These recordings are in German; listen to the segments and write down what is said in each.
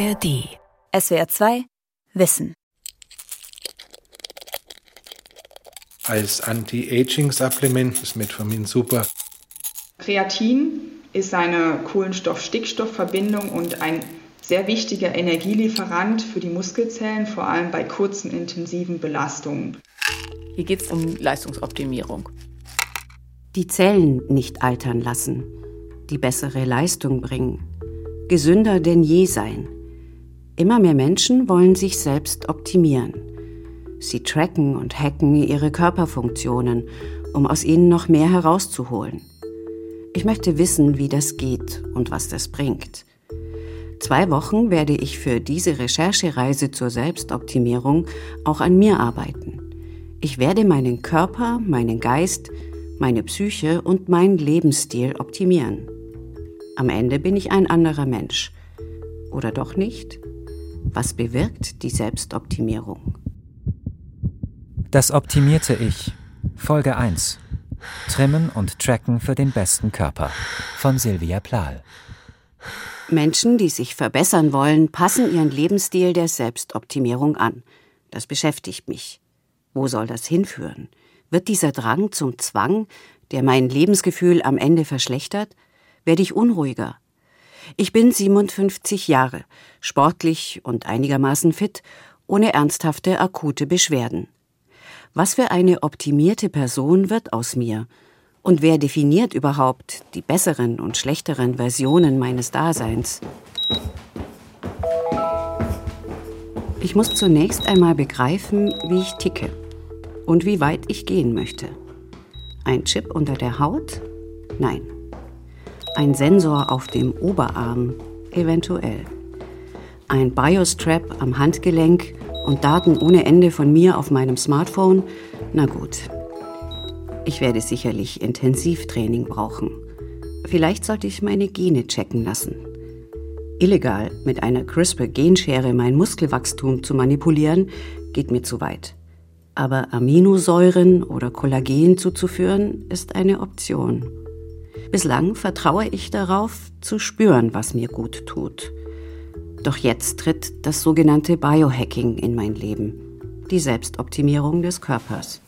ARD. SWR 2 Wissen. Als Anti-Aging-Supplement ist Metformin super. Kreatin ist eine Kohlenstoff-Stickstoff-Verbindung und ein sehr wichtiger Energielieferant für die Muskelzellen, vor allem bei kurzen intensiven Belastungen. Hier geht es um Leistungsoptimierung. Die Zellen nicht altern lassen, die bessere Leistung bringen, gesünder denn je sein. Immer mehr Menschen wollen sich selbst optimieren. Sie tracken und hacken ihre Körperfunktionen, um aus ihnen noch mehr herauszuholen. Ich möchte wissen, wie das geht und was das bringt. Zwei Wochen werde ich für diese Recherchereise zur Selbstoptimierung auch an mir arbeiten. Ich werde meinen Körper, meinen Geist, meine Psyche und meinen Lebensstil optimieren. Am Ende bin ich ein anderer Mensch. Oder doch nicht? Was bewirkt die Selbstoptimierung? Das optimierte Ich. Folge 1. Trimmen und Tracken für den besten Körper. Von Silvia Plahl. Menschen, die sich verbessern wollen, passen ihren Lebensstil der Selbstoptimierung an. Das beschäftigt mich. Wo soll das hinführen? Wird dieser Drang zum Zwang, der mein Lebensgefühl am Ende verschlechtert? Werde ich unruhiger? Ich bin 57 Jahre, sportlich und einigermaßen fit, ohne ernsthafte akute Beschwerden. Was für eine optimierte Person wird aus mir? Und wer definiert überhaupt die besseren und schlechteren Versionen meines Daseins? Ich muss zunächst einmal begreifen, wie ich ticke und wie weit ich gehen möchte. Ein Chip unter der Haut? Nein. Ein Sensor auf dem Oberarm? Eventuell. Ein Biostrap am Handgelenk und Daten ohne Ende von mir auf meinem Smartphone? Na gut, ich werde sicherlich Intensivtraining brauchen. Vielleicht sollte ich meine Gene checken lassen. Illegal mit einer CRISPR-Genschere mein Muskelwachstum zu manipulieren, geht mir zu weit. Aber Aminosäuren oder Kollagen zuzuführen, ist eine Option. Bislang vertraue ich darauf, zu spüren, was mir gut tut. Doch jetzt tritt das sogenannte Biohacking in mein Leben, die Selbstoptimierung des Körpers.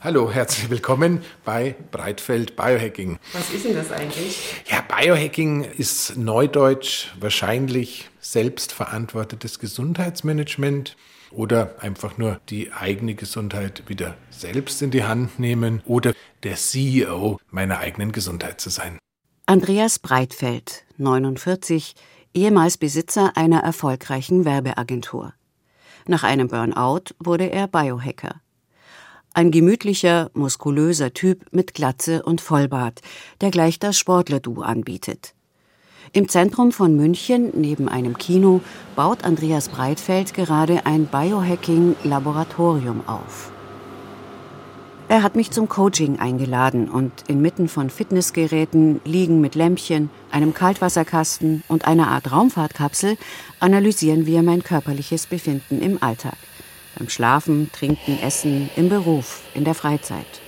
Hallo, herzlich willkommen bei Breitfeld Biohacking. Was ist denn das eigentlich? Ja, Biohacking ist neudeutsch wahrscheinlich selbstverantwortetes Gesundheitsmanagement oder einfach nur die eigene Gesundheit wieder selbst in die Hand nehmen oder der CEO meiner eigenen Gesundheit zu sein. Andreas Breitfeld, 49, ehemals Besitzer einer erfolgreichen Werbeagentur. Nach einem Burnout wurde er Biohacker. Ein gemütlicher, muskulöser Typ mit Glatze und Vollbart, der gleich das Sportler-Du anbietet. Im Zentrum von München, neben einem Kino, baut Andreas Breitfeld gerade ein Biohacking-Laboratorium auf. Er hat mich zum Coaching eingeladen und inmitten von Fitnessgeräten, Liegen mit Lämpchen, einem Kaltwasserkasten und einer Art Raumfahrtkapsel analysieren wir mein körperliches Befinden im Alltag. Beim Schlafen, Trinken, Essen, im Beruf, in der Freizeit.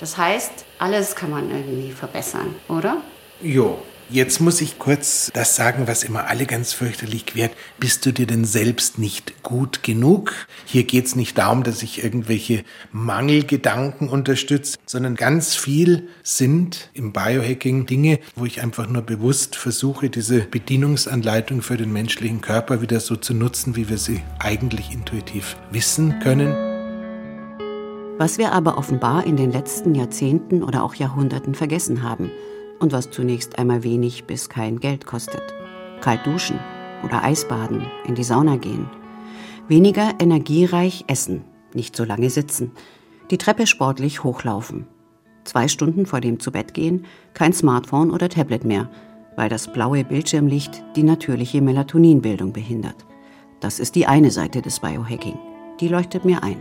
Das heißt, alles kann man irgendwie verbessern, oder? Jo, Jetzt muss ich kurz das sagen, was immer alle ganz fürchterlich quert. Bist du dir denn selbst nicht gut genug? Hier geht es nicht darum, dass ich irgendwelche Mangelgedanken unterstütze, sondern ganz viel sind im Biohacking Dinge, wo ich einfach nur bewusst versuche, diese Bedienungsanleitung für den menschlichen Körper wieder so zu nutzen, wie wir sie eigentlich intuitiv wissen können. Was wir aber offenbar in den letzten Jahrzehnten oder auch Jahrhunderten vergessen haben – und was zunächst einmal wenig bis kein Geld kostet. Kalt duschen oder Eisbaden, in die Sauna gehen. Weniger energiereich essen, nicht so lange sitzen. Die Treppe sportlich hochlaufen. Zwei Stunden vor dem Zubettgehen kein Smartphone oder Tablet mehr, weil das blaue Bildschirmlicht die natürliche Melatoninbildung behindert. Das ist die eine Seite des Biohacking. Die leuchtet mir ein.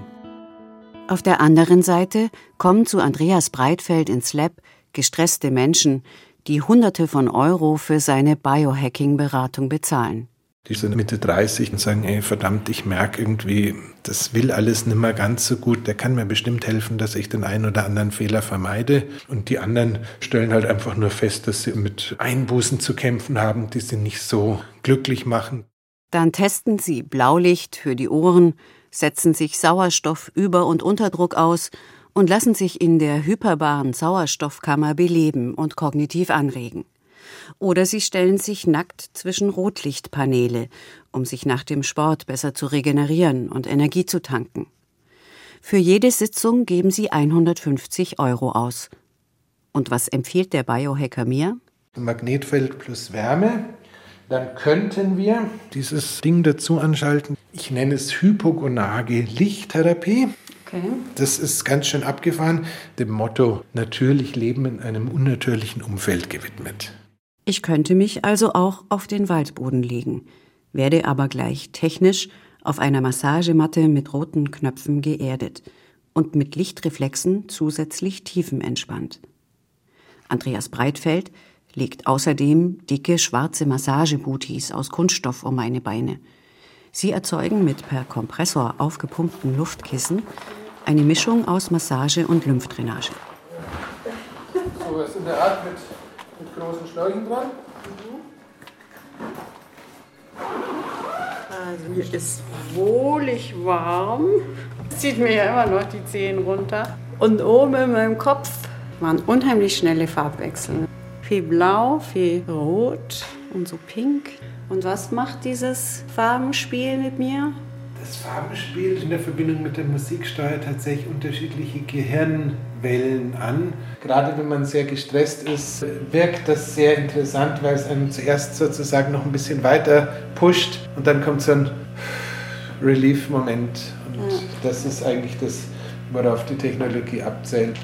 Auf der anderen Seite kommen zu Andreas Breitfeld ins Lab gestresste Menschen, die Hunderte von Euro für seine Biohacking-Beratung bezahlen. Die sind Mitte 30 und sagen, ey, verdammt, ich merke irgendwie, das will alles nicht mehr ganz so gut. Der kann mir bestimmt helfen, dass ich den einen oder anderen Fehler vermeide. Und die anderen stellen halt einfach nur fest, dass sie mit Einbußen zu kämpfen haben, die sie nicht so glücklich machen. Dann testen sie Blaulicht für die Ohren, setzen sich Sauerstoff über und Unterdruck aus und lassen sich in der hyperbaren Sauerstoffkammer beleben und kognitiv anregen. Oder sie stellen sich nackt zwischen Rotlichtpaneele, um sich nach dem Sport besser zu regenerieren und Energie zu tanken. Für jede Sitzung geben sie 150 Euro aus. Und was empfiehlt der Biohacker mir? Magnetfeld plus Wärme. Dann könnten wir dieses Ding dazu anschalten. Ich nenne es hypogonage Lichttherapie. Okay. Das ist ganz schön abgefahren, dem Motto natürlich Leben in einem unnatürlichen Umfeld gewidmet. Ich könnte mich also auch auf den Waldboden legen, werde aber gleich technisch auf einer Massagematte mit roten Knöpfen geerdet und mit Lichtreflexen zusätzlich tiefenentspannt. Andreas Breitfeld legt außerdem dicke schwarze Massagebooties aus Kunststoff um meine Beine. Sie erzeugen mit per Kompressor aufgepumpten Luftkissen eine Mischung aus Massage und Lymphdrainage. So was in der Art mit mit großen Schläuchen dran. Also mir ist wohlig warm. Es zieht mir ja immer noch die Zehen runter. Und oben in meinem Kopf waren unheimlich schnelle Farbwechsel. Viel blau, viel rot und so pink. Und was macht dieses Farbenspiel mit mir? Das Farbenspiel in der Verbindung mit der Musik steuert tatsächlich unterschiedliche Gehirnwellen an. Gerade wenn man sehr gestresst ist, wirkt das sehr interessant, weil es einen zuerst sozusagen noch ein bisschen weiter pusht und dann kommt so ein Relief-Moment. Und ja. das ist eigentlich das, worauf die Technologie abzählt.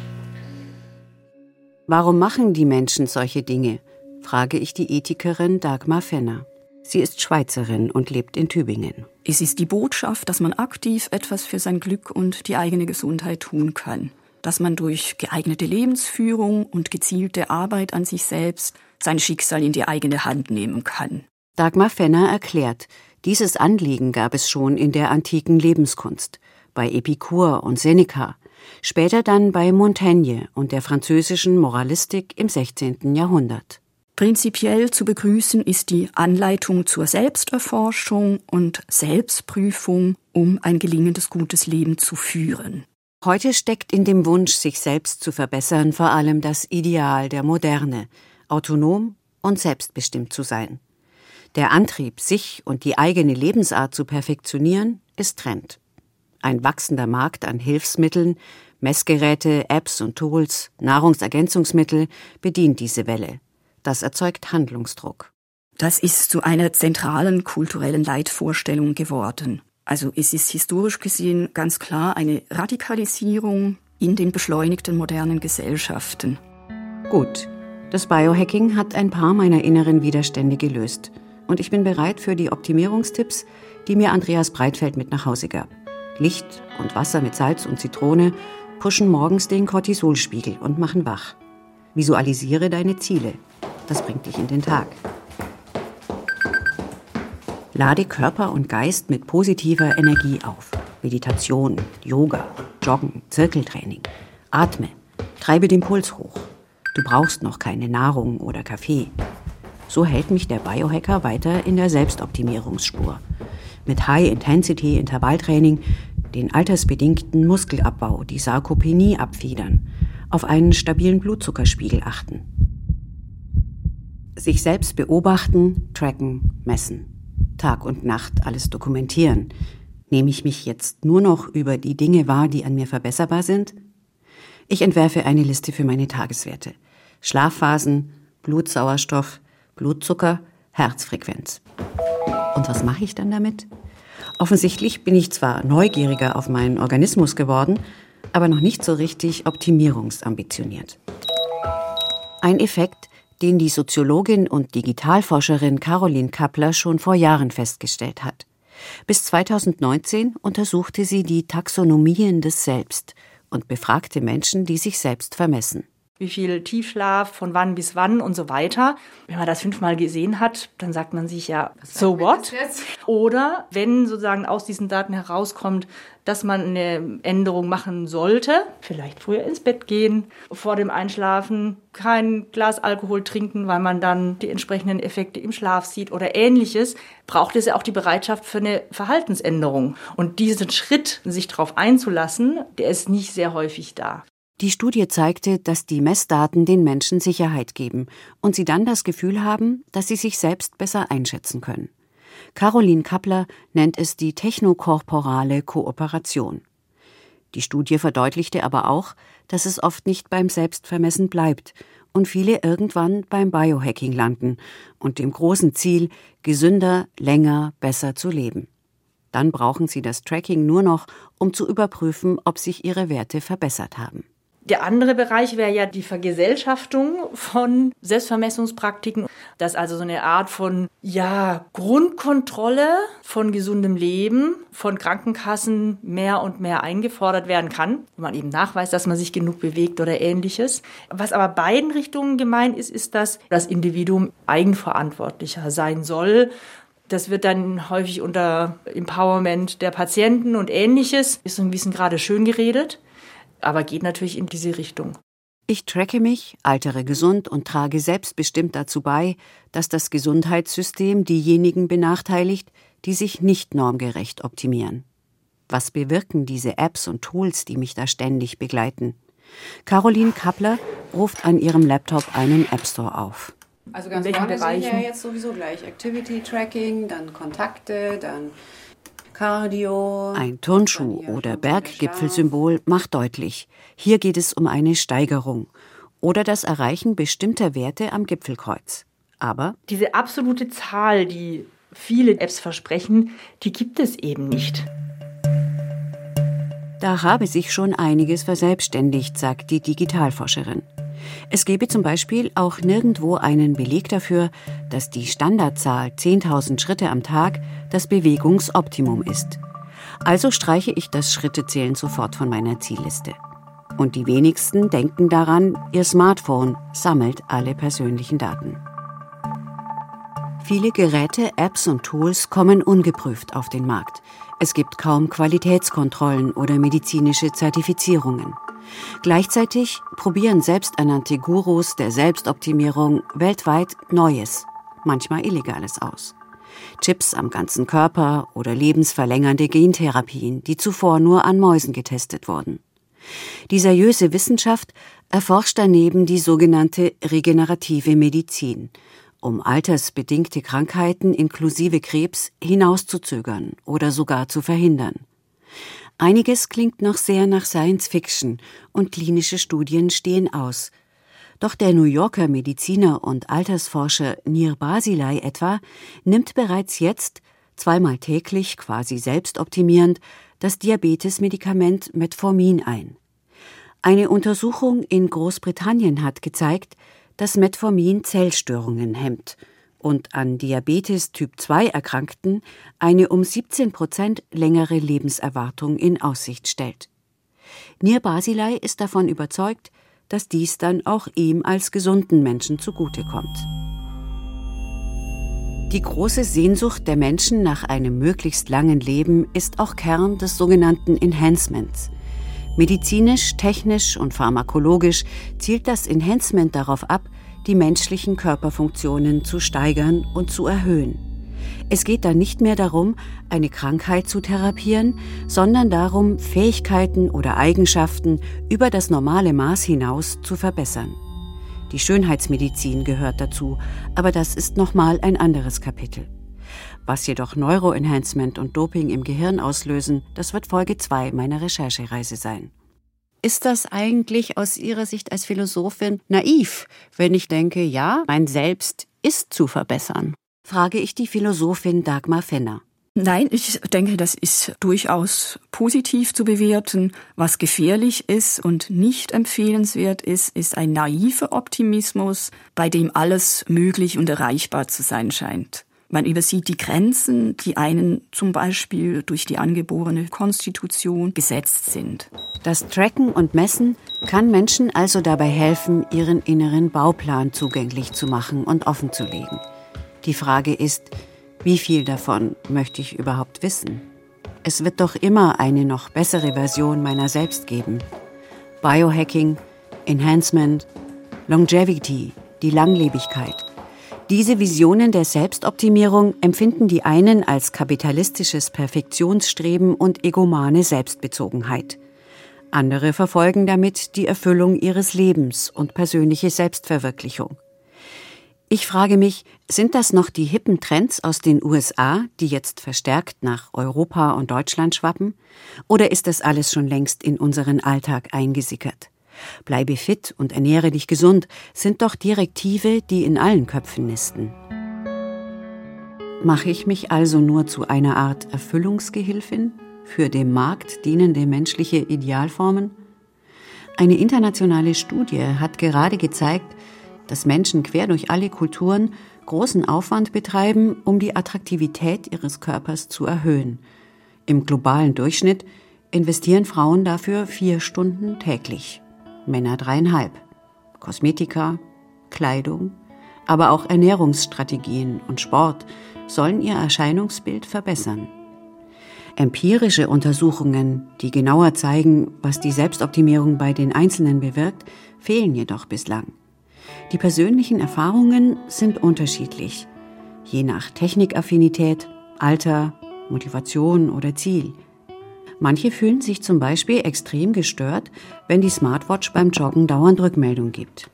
Warum machen die Menschen solche Dinge? frage ich die Ethikerin Dagmar Fenner. Sie ist Schweizerin und lebt in Tübingen. Es ist die Botschaft, dass man aktiv etwas für sein Glück und die eigene Gesundheit tun kann. Dass man durch geeignete Lebensführung und gezielte Arbeit an sich selbst sein Schicksal in die eigene Hand nehmen kann. Dagmar Fenner erklärt, dieses Anliegen gab es schon in der antiken Lebenskunst, bei Epikur und Seneca, später dann bei Montaigne und der französischen Moralistik im 16. Jahrhundert. Prinzipiell zu begrüßen ist die Anleitung zur Selbsterforschung und Selbstprüfung, um ein gelingendes gutes Leben zu führen. Heute steckt in dem Wunsch, sich selbst zu verbessern, vor allem das Ideal der Moderne, autonom und selbstbestimmt zu sein. Der Antrieb, sich und die eigene Lebensart zu perfektionieren, ist Trend. Ein wachsender Markt an Hilfsmitteln, Messgeräte, Apps und Tools, Nahrungsergänzungsmittel bedient diese Welle. Das erzeugt Handlungsdruck. Das ist zu einer zentralen kulturellen Leitvorstellung geworden. Also es ist historisch gesehen ganz klar eine Radikalisierung in den beschleunigten modernen Gesellschaften. Gut, das Biohacking hat ein paar meiner inneren Widerstände gelöst. Und ich bin bereit für die Optimierungstipps, die mir Andreas Breitfeld mit nach Hause gab. Licht und Wasser mit Salz und Zitrone pushen morgens den Cortisolspiegel und machen wach. Visualisiere deine Ziele. Das bringt dich in den Tag. Lade Körper und Geist mit positiver Energie auf. Meditation, Yoga, Joggen, Zirkeltraining. Atme. Treibe den Puls hoch. Du brauchst noch keine Nahrung oder Kaffee. So hält mich der Biohacker weiter in der Selbstoptimierungsspur. Mit High-Intensity-Intervalltraining den altersbedingten Muskelabbau, die Sarkopenie abfedern, auf einen stabilen Blutzuckerspiegel achten sich selbst beobachten, tracken, messen. Tag und Nacht alles dokumentieren. Nehme ich mich jetzt nur noch über die Dinge wahr, die an mir verbesserbar sind? Ich entwerfe eine Liste für meine Tageswerte. Schlafphasen, Blutsauerstoff, Blutzucker, Herzfrequenz. Und was mache ich dann damit? Offensichtlich bin ich zwar neugieriger auf meinen Organismus geworden, aber noch nicht so richtig optimierungsambitioniert. Ein Effekt, den die Soziologin und Digitalforscherin Caroline Kappler schon vor Jahren festgestellt hat. Bis 2019 untersuchte sie die Taxonomien des Selbst und befragte Menschen, die sich selbst vermessen. Wie viel Tiefschlaf, von wann bis wann und so weiter. Wenn man das fünfmal gesehen hat, dann sagt man sich ja, so what? Oder wenn sozusagen aus diesen Daten herauskommt, dass man eine Änderung machen sollte, vielleicht früher ins Bett gehen, vor dem Einschlafen kein Glas Alkohol trinken, weil man dann die entsprechenden Effekte im Schlaf sieht oder ähnliches, braucht es ja auch die Bereitschaft für eine Verhaltensänderung. Und diesen Schritt, sich darauf einzulassen, der ist nicht sehr häufig da. Die Studie zeigte, dass die Messdaten den Menschen Sicherheit geben und sie dann das Gefühl haben, dass sie sich selbst besser einschätzen können. Caroline Kappler nennt es die technokorporale Kooperation. Die Studie verdeutlichte aber auch, dass es oft nicht beim Selbstvermessen bleibt und viele irgendwann beim Biohacking landen und dem großen Ziel, gesünder, länger, besser zu leben. Dann brauchen sie das Tracking nur noch, um zu überprüfen, ob sich ihre Werte verbessert haben. Der andere Bereich wäre ja die Vergesellschaftung von Selbstvermessungspraktiken, dass also so eine Art von ja, Grundkontrolle von gesundem Leben von Krankenkassen mehr und mehr eingefordert werden kann, wo man eben nachweist, dass man sich genug bewegt oder ähnliches. Was aber beiden Richtungen gemeint ist, ist, dass das Individuum eigenverantwortlicher sein soll. Das wird dann häufig unter Empowerment der Patienten und ähnliches, ist so ein bisschen gerade schön geredet aber geht natürlich in diese Richtung. Ich tracke mich, altere gesund und trage selbstbestimmt dazu bei, dass das Gesundheitssystem diejenigen benachteiligt, die sich nicht normgerecht optimieren. Was bewirken diese Apps und Tools, die mich da ständig begleiten? Caroline Kappler ruft an ihrem Laptop einen App Store auf. Also ganz vorne sind ja jetzt sowieso gleich Activity Tracking, dann Kontakte, dann. Ein Turnschuh oder Berggipfelsymbol macht deutlich, hier geht es um eine Steigerung oder das Erreichen bestimmter Werte am Gipfelkreuz. Aber diese absolute Zahl, die viele Apps versprechen, die gibt es eben nicht. Da habe sich schon einiges verselbstständigt, sagt die Digitalforscherin. Es gebe zum Beispiel auch nirgendwo einen Beleg dafür, dass die Standardzahl 10.000 Schritte am Tag das Bewegungsoptimum ist. Also streiche ich das Schrittezählen sofort von meiner Zielliste. Und die wenigsten denken daran, ihr Smartphone sammelt alle persönlichen Daten. Viele Geräte, Apps und Tools kommen ungeprüft auf den Markt. Es gibt kaum Qualitätskontrollen oder medizinische Zertifizierungen. Gleichzeitig probieren selbsternannte Gurus der Selbstoptimierung weltweit Neues, manchmal Illegales aus. Chips am ganzen Körper oder lebensverlängernde Gentherapien, die zuvor nur an Mäusen getestet wurden. Die seriöse Wissenschaft erforscht daneben die sogenannte regenerative Medizin, um altersbedingte Krankheiten inklusive Krebs hinauszuzögern oder sogar zu verhindern. Einiges klingt noch sehr nach Science Fiction und klinische Studien stehen aus. Doch der New Yorker Mediziner und Altersforscher Nir Basilei etwa nimmt bereits jetzt zweimal täglich quasi selbstoptimierend das Diabetesmedikament Metformin ein. Eine Untersuchung in Großbritannien hat gezeigt, dass Metformin Zellstörungen hemmt und an Diabetes Typ 2 Erkrankten eine um 17 Prozent längere Lebenserwartung in Aussicht stellt. Nir Basilei ist davon überzeugt, dass dies dann auch ihm als gesunden Menschen zugutekommt. Die große Sehnsucht der Menschen nach einem möglichst langen Leben ist auch Kern des sogenannten Enhancements. Medizinisch, technisch und pharmakologisch zielt das Enhancement darauf ab, die menschlichen Körperfunktionen zu steigern und zu erhöhen. Es geht dann nicht mehr darum, eine Krankheit zu therapieren, sondern darum, Fähigkeiten oder Eigenschaften über das normale Maß hinaus zu verbessern. Die Schönheitsmedizin gehört dazu, aber das ist nochmal ein anderes Kapitel. Was jedoch Neuroenhancement und Doping im Gehirn auslösen, das wird Folge 2 meiner Recherchereise sein. Ist das eigentlich aus Ihrer Sicht als Philosophin naiv, wenn ich denke, ja, mein Selbst ist zu verbessern? Frage ich die Philosophin Dagmar Fenner. Nein, ich denke, das ist durchaus positiv zu bewerten. Was gefährlich ist und nicht empfehlenswert ist, ist ein naiver Optimismus, bei dem alles möglich und erreichbar zu sein scheint. Man übersieht die Grenzen, die einen zum Beispiel durch die angeborene Konstitution gesetzt sind. Das Tracken und Messen kann Menschen also dabei helfen, ihren inneren Bauplan zugänglich zu machen und offenzulegen. Die Frage ist, wie viel davon möchte ich überhaupt wissen? Es wird doch immer eine noch bessere Version meiner selbst geben. Biohacking, Enhancement, Longevity, die Langlebigkeit. Diese Visionen der Selbstoptimierung empfinden die einen als kapitalistisches Perfektionsstreben und egomane Selbstbezogenheit. Andere verfolgen damit die Erfüllung ihres Lebens und persönliche Selbstverwirklichung. Ich frage mich, sind das noch die hippen Trends aus den USA, die jetzt verstärkt nach Europa und Deutschland schwappen? Oder ist das alles schon längst in unseren Alltag eingesickert? Bleibe fit und ernähre dich gesund sind doch Direktive, die in allen Köpfen nisten. Mache ich mich also nur zu einer Art Erfüllungsgehilfin für dem Markt dienende menschliche Idealformen? Eine internationale Studie hat gerade gezeigt, dass Menschen quer durch alle Kulturen großen Aufwand betreiben, um die Attraktivität ihres Körpers zu erhöhen. Im globalen Durchschnitt investieren Frauen dafür vier Stunden täglich. Männer dreieinhalb. Kosmetika, Kleidung, aber auch Ernährungsstrategien und Sport sollen ihr Erscheinungsbild verbessern. Empirische Untersuchungen, die genauer zeigen, was die Selbstoptimierung bei den Einzelnen bewirkt, fehlen jedoch bislang. Die persönlichen Erfahrungen sind unterschiedlich, je nach Technikaffinität, Alter, Motivation oder Ziel. Manche fühlen sich zum Beispiel extrem gestört, wenn die Smartwatch beim Joggen dauernd Rückmeldung gibt.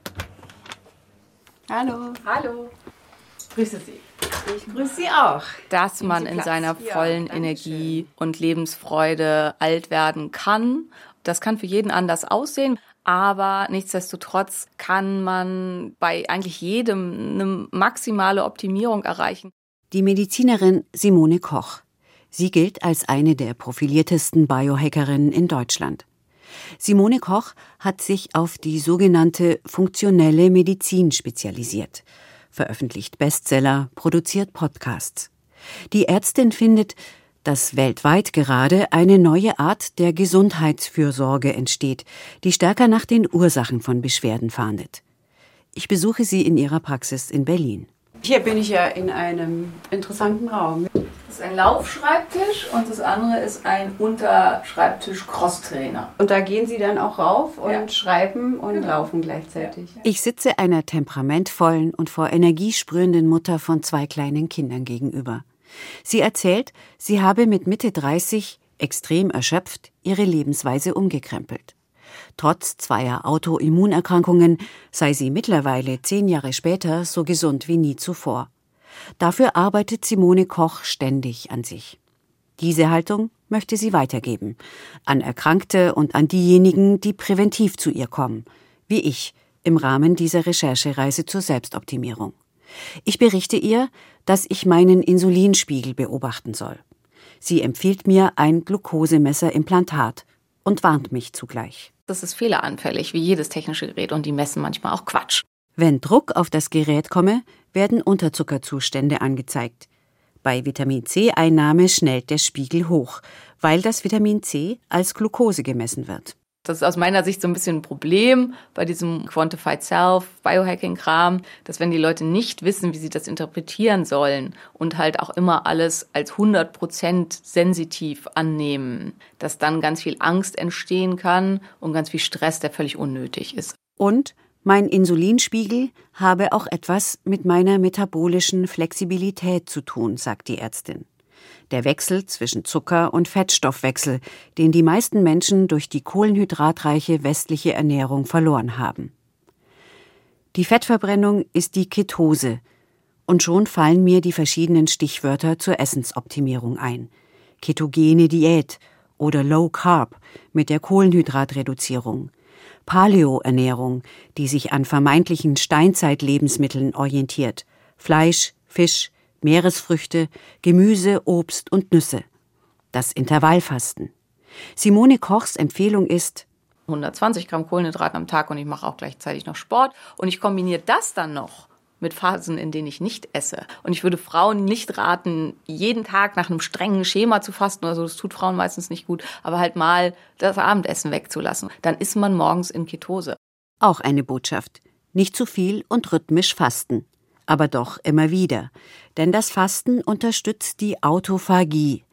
Hallo. Hallo. Grüße Sie. Ich grüße Sie auch. Dass man in seiner vollen Energie und Lebensfreude alt werden kann. Das kann für jeden anders aussehen. Aber nichtsdestotrotz kann man bei eigentlich jedem eine maximale Optimierung erreichen. Die Medizinerin Simone Koch. Sie gilt als eine der profiliertesten Biohackerinnen in Deutschland. Simone Koch hat sich auf die sogenannte funktionelle Medizin spezialisiert, veröffentlicht Bestseller, produziert Podcasts. Die Ärztin findet, dass weltweit gerade eine neue Art der Gesundheitsfürsorge entsteht, die stärker nach den Ursachen von Beschwerden fahndet. Ich besuche sie in ihrer Praxis in Berlin. Hier bin ich ja in einem interessanten Raum. Das ist ein Laufschreibtisch und das andere ist ein Unterschreibtisch-Crosstrainer. Und da gehen Sie dann auch rauf und Ja. schreiben und laufen gleichzeitig. Ich sitze einer temperamentvollen und vor Energie sprühenden Mutter von zwei kleinen Kindern gegenüber. Sie erzählt, sie habe mit Mitte 30, extrem erschöpft, ihre Lebensweise umgekrempelt. Trotz zweier Autoimmunerkrankungen sei sie mittlerweile zehn Jahre später so gesund wie nie zuvor. Dafür arbeitet Simone Koch ständig an sich. Diese Haltung möchte sie weitergeben. An Erkrankte und an diejenigen, die präventiv zu ihr kommen. Wie ich im Rahmen dieser Recherchereise zur Selbstoptimierung. Ich berichte ihr, dass ich meinen Insulinspiegel beobachten soll. Sie empfiehlt mir ein Glukosemesserimplantat und warnt mich zugleich. Das ist fehleranfällig, wie jedes technische Gerät und die messen manchmal auch Quatsch. Wenn Druck auf das Gerät komme, werden Unterzuckerzustände angezeigt. Bei Vitamin C-Einnahme schnellt der Spiegel hoch, weil das Vitamin C als Glucose gemessen wird. Das ist aus meiner Sicht so ein bisschen ein Problem bei diesem Quantified Self, Biohacking-Kram, dass wenn die Leute nicht wissen, wie sie das interpretieren sollen und halt auch immer alles als 100% sensitiv annehmen, dass dann ganz viel Angst entstehen kann und ganz viel Stress, der völlig unnötig ist. Und mein Insulinspiegel habe auch etwas mit meiner metabolischen Flexibilität zu tun, sagt die Ärztin. Der Wechsel zwischen Zucker- und Fettstoffwechsel, den die meisten Menschen durch die kohlenhydratreiche westliche Ernährung verloren haben. Die Fettverbrennung ist die Ketose. Und schon fallen mir die verschiedenen Stichwörter zur Essensoptimierung ein. Ketogene Diät oder Low Carb mit der Kohlenhydratreduzierung. Paleo-Ernährung, die sich an vermeintlichen Steinzeitlebensmitteln orientiert. Fleisch, Fisch, Meeresfrüchte, Gemüse, Obst und Nüsse. Das Intervallfasten. Simone Kochs Empfehlung ist 120 Gramm Kohlenhydrate am Tag und ich mache auch gleichzeitig noch Sport und ich kombiniere das dann noch mit Phasen, in denen ich nicht esse. Und ich würde Frauen nicht raten, jeden Tag nach einem strengen Schema zu fasten oder so. Das tut Frauen meistens nicht gut. Aber halt mal das Abendessen wegzulassen. Dann ist man morgens in Ketose. Auch eine Botschaft. Nicht zu viel und rhythmisch fasten. Aber doch immer wieder. Denn das Fasten unterstützt die Autophagie,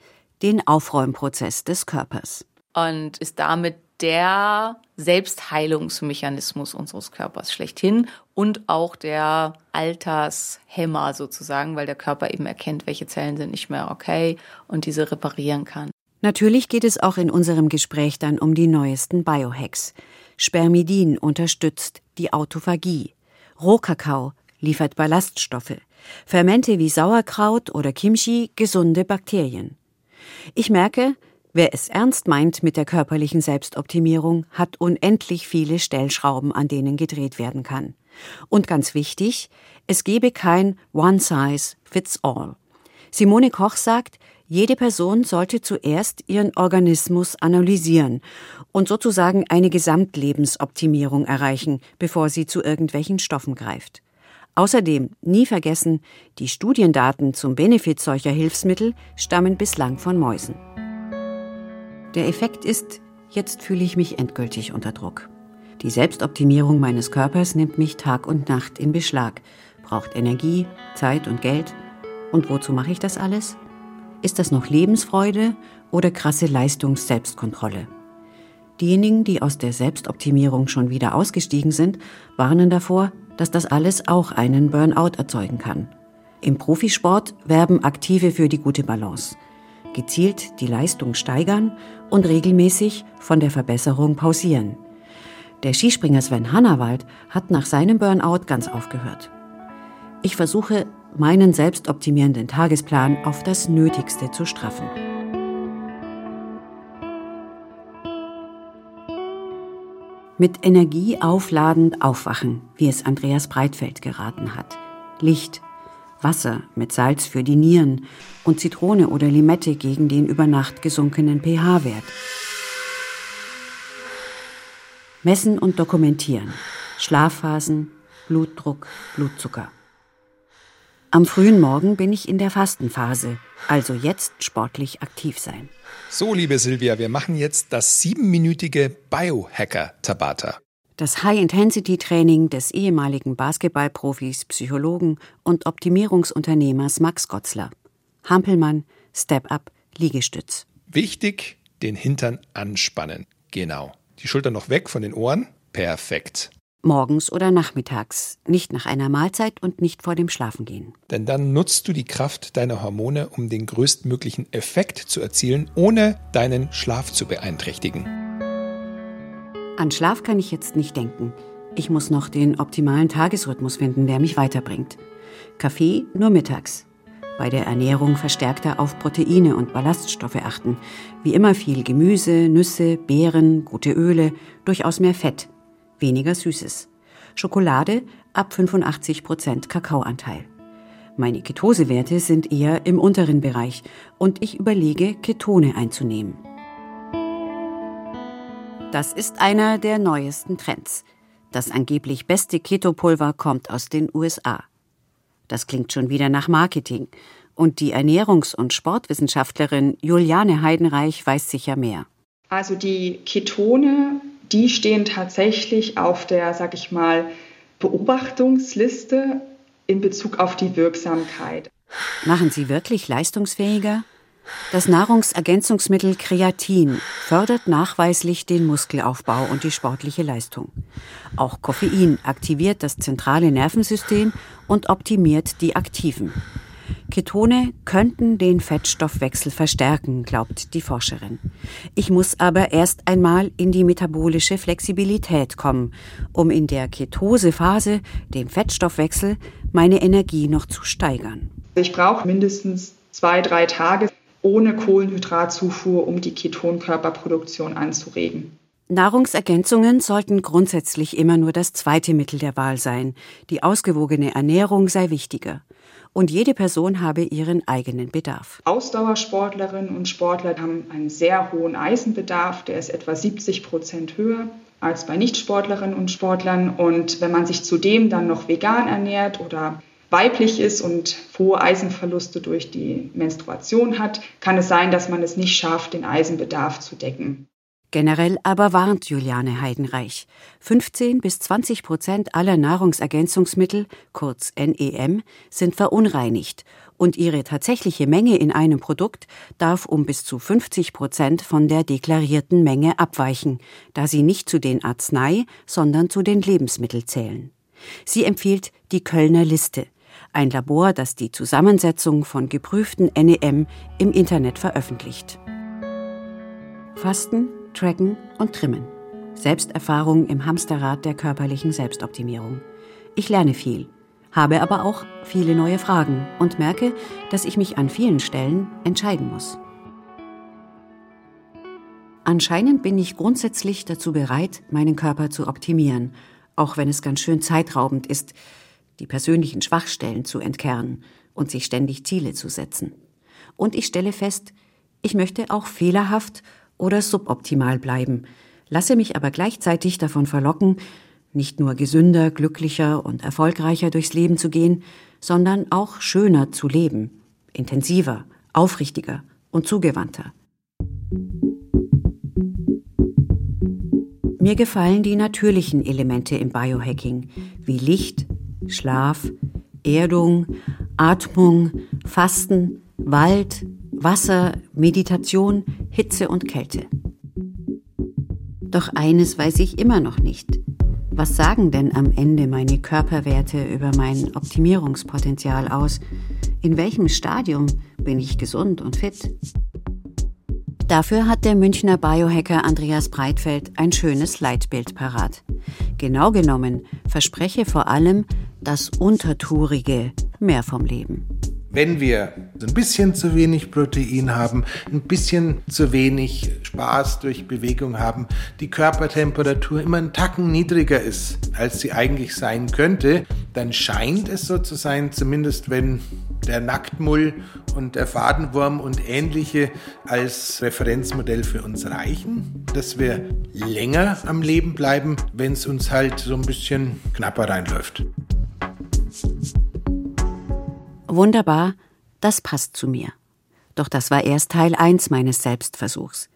den Aufräumprozess des Körpers. Und ist damit der Selbstheilungsmechanismus unseres Körpers schlechthin und auch der Altershemmer sozusagen, weil der Körper eben erkennt, welche Zellen sind nicht mehr okay und diese reparieren kann. Natürlich geht es auch in unserem Gespräch dann um die neuesten Biohacks. Spermidin unterstützt die Autophagie. Rohkakao liefert Ballaststoffe. Fermente wie Sauerkraut oder Kimchi gesunde Bakterien. Ich merke, Wer es ernst meint mit der körperlichen Selbstoptimierung, hat unendlich viele Stellschrauben, an denen gedreht werden kann. Und ganz wichtig, es gebe kein One Size Fits All. Simone Koch sagt, jede Person sollte zuerst ihren Organismus analysieren und sozusagen eine Gesamtlebensoptimierung erreichen, bevor sie zu irgendwelchen Stoffen greift. Außerdem nie vergessen, die Studiendaten zum Benefit solcher Hilfsmittel stammen bislang von Mäusen. Der Effekt ist, jetzt fühle ich mich endgültig unter Druck. Die Selbstoptimierung meines Körpers nimmt mich Tag und Nacht in Beschlag, braucht Energie, Zeit und Geld. Und wozu mache ich das alles? Ist das noch Lebensfreude oder krasse Leistungs-Selbstkontrolle? Diejenigen, die aus der Selbstoptimierung schon wieder ausgestiegen sind, warnen davor, dass das alles auch einen Burnout erzeugen kann. Im Profisport werben Aktive für die gute Balance gezielt die Leistung steigern und regelmäßig von der Verbesserung pausieren. Der Skispringer Sven Hannawald hat nach seinem Burnout ganz aufgehört. Ich versuche, meinen selbstoptimierenden Tagesplan auf das Nötigste zu straffen. Mit Energie aufladend aufwachen, wie es Andreas Breitfeld geraten hat. Licht, Wasser mit Salz für die Nieren und Zitrone oder Limette gegen den über Nacht gesunkenen pH-Wert. Messen und dokumentieren. Schlafphasen, Blutdruck, Blutzucker. Am frühen Morgen bin ich in der Fastenphase, also jetzt sportlich aktiv sein. So, liebe Silvia, wir machen jetzt das siebenminütige Biohacker-Tabata. Das High-Intensity-Training des ehemaligen Basketballprofis, Psychologen und Optimierungsunternehmers Max Gotzler. Hampelmann, Step-Up, Liegestütz. Wichtig, den Hintern anspannen. Genau. Die Schultern noch weg von den Ohren. Perfekt. Morgens oder nachmittags, nicht nach einer Mahlzeit und nicht vor dem Schlafengehen. Denn dann nutzt du die Kraft deiner Hormone, um den größtmöglichen Effekt zu erzielen, ohne deinen Schlaf zu beeinträchtigen. An Schlaf kann ich jetzt nicht denken. Ich muss noch den optimalen Tagesrhythmus finden, der mich weiterbringt. Kaffee nur mittags. Bei der Ernährung verstärkter auf Proteine und Ballaststoffe achten. Wie immer viel Gemüse, Nüsse, Beeren, gute Öle, durchaus mehr Fett, weniger Süßes. Schokolade ab 85 Prozent Kakaoanteil. Meine Ketosewerte sind eher im unteren Bereich und ich überlege, Ketone einzunehmen. Das ist einer der neuesten Trends. Das angeblich beste Ketopulver kommt aus den USA. Das klingt schon wieder nach Marketing. Und die Ernährungs- und Sportwissenschaftlerin Juliane Heidenreich weiß sicher mehr. Also die Ketone, die stehen tatsächlich auf der, sag ich mal, Beobachtungsliste in Bezug auf die Wirksamkeit. Machen sie wirklich leistungsfähiger? Das Nahrungsergänzungsmittel Kreatin fördert nachweislich den Muskelaufbau und die sportliche Leistung. Auch Koffein aktiviert das zentrale Nervensystem und optimiert die Aktiven. Ketone könnten den Fettstoffwechsel verstärken, glaubt die Forscherin. Ich muss aber erst einmal in die metabolische Flexibilität kommen, um in der Ketosephase, dem Fettstoffwechsel, meine Energie noch zu steigern. Ich brauche mindestens zwei, drei Tage ohne Kohlenhydratzufuhr, um die Ketonkörperproduktion anzuregen. Nahrungsergänzungen sollten grundsätzlich immer nur das zweite Mittel der Wahl sein. Die ausgewogene Ernährung sei wichtiger. Und jede Person habe ihren eigenen Bedarf. Ausdauersportlerinnen und Sportler haben einen sehr hohen Eisenbedarf, der ist etwa 70 Prozent höher als bei Nichtsportlerinnen und Sportlern. Und wenn man sich zudem dann noch vegan ernährt oder weiblich ist und hohe Eisenverluste durch die Menstruation hat, kann es sein, dass man es nicht schafft, den Eisenbedarf zu decken. Generell aber warnt Juliane Heidenreich. 15 bis 20 Prozent aller Nahrungsergänzungsmittel, kurz NEM, sind verunreinigt und ihre tatsächliche Menge in einem Produkt darf um bis zu 50 Prozent von der deklarierten Menge abweichen, da sie nicht zu den Arznei, sondern zu den Lebensmitteln zählen. Sie empfiehlt die Kölner Liste, ein Labor, das die Zusammensetzung von geprüften NEM im Internet veröffentlicht. Fasten, Tracken und Trimmen. Selbsterfahrung im Hamsterrad der körperlichen Selbstoptimierung. Ich lerne viel, habe aber auch viele neue Fragen und merke, dass ich mich an vielen Stellen entscheiden muss. Anscheinend bin ich grundsätzlich dazu bereit, meinen Körper zu optimieren, auch wenn es ganz schön zeitraubend ist, die persönlichen Schwachstellen zu entkernen und sich ständig Ziele zu setzen. Und ich stelle fest, ich möchte auch fehlerhaft oder suboptimal bleiben, lasse mich aber gleichzeitig davon verlocken, nicht nur gesünder, glücklicher und erfolgreicher durchs Leben zu gehen, sondern auch schöner zu leben, intensiver, aufrichtiger und zugewandter. Mir gefallen die natürlichen Elemente im Biohacking, wie Licht, Schlaf, Erdung, Atmung, Fasten, Wald, Wasser, Meditation, Hitze und Kälte. Doch eines weiß ich immer noch nicht. Was sagen denn am Ende meine Körperwerte über mein Optimierungspotenzial aus? In welchem Stadium bin ich gesund und fit? Dafür hat der Münchner Biohacker Andreas Breitfeld ein schönes Leitbild parat. Genau genommen verspreche vor allem das Untertourige mehr vom Leben. Wenn wir ein bisschen zu wenig Protein haben, ein bisschen zu wenig Spaß durch Bewegung haben, die Körpertemperatur immer einen Tacken niedriger ist, als sie eigentlich sein könnte, dann scheint es so zu sein, zumindest wenn der Nacktmull und der Fadenwurm und ähnliche als Referenzmodell für uns reichen, dass wir länger am Leben bleiben, wenn es uns halt so ein bisschen knapper reinläuft. Wunderbar, das passt zu mir. Doch das war erst Teil 1 meines Selbstversuchs.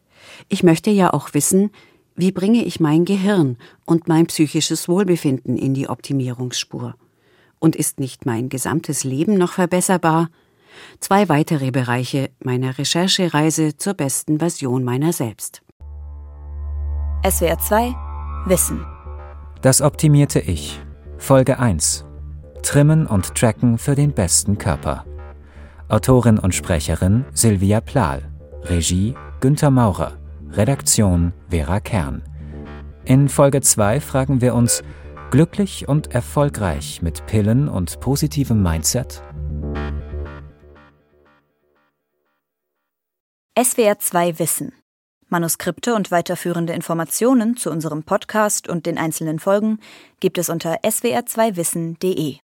Ich möchte ja auch wissen, wie bringe ich mein Gehirn und mein psychisches Wohlbefinden in die Optimierungsspur? Und ist nicht mein gesamtes Leben noch verbesserbar? Zwei weitere Bereiche meiner Recherchereise zur besten Version meiner selbst. SWR 2 Wissen. Das optimierte Ich. Folge 1. Trimmen und Tracken für den besten Körper. Autorin und Sprecherin Silvia Plahl. Regie Günter Maurer. Redaktion Vera Kern. In Folge 2 fragen wir uns, glücklich und erfolgreich mit Pillen und positivem Mindset? SWR 2 Wissen. Manuskripte und weiterführende Informationen zu unserem Podcast und den einzelnen Folgen gibt es unter swr2wissen.de.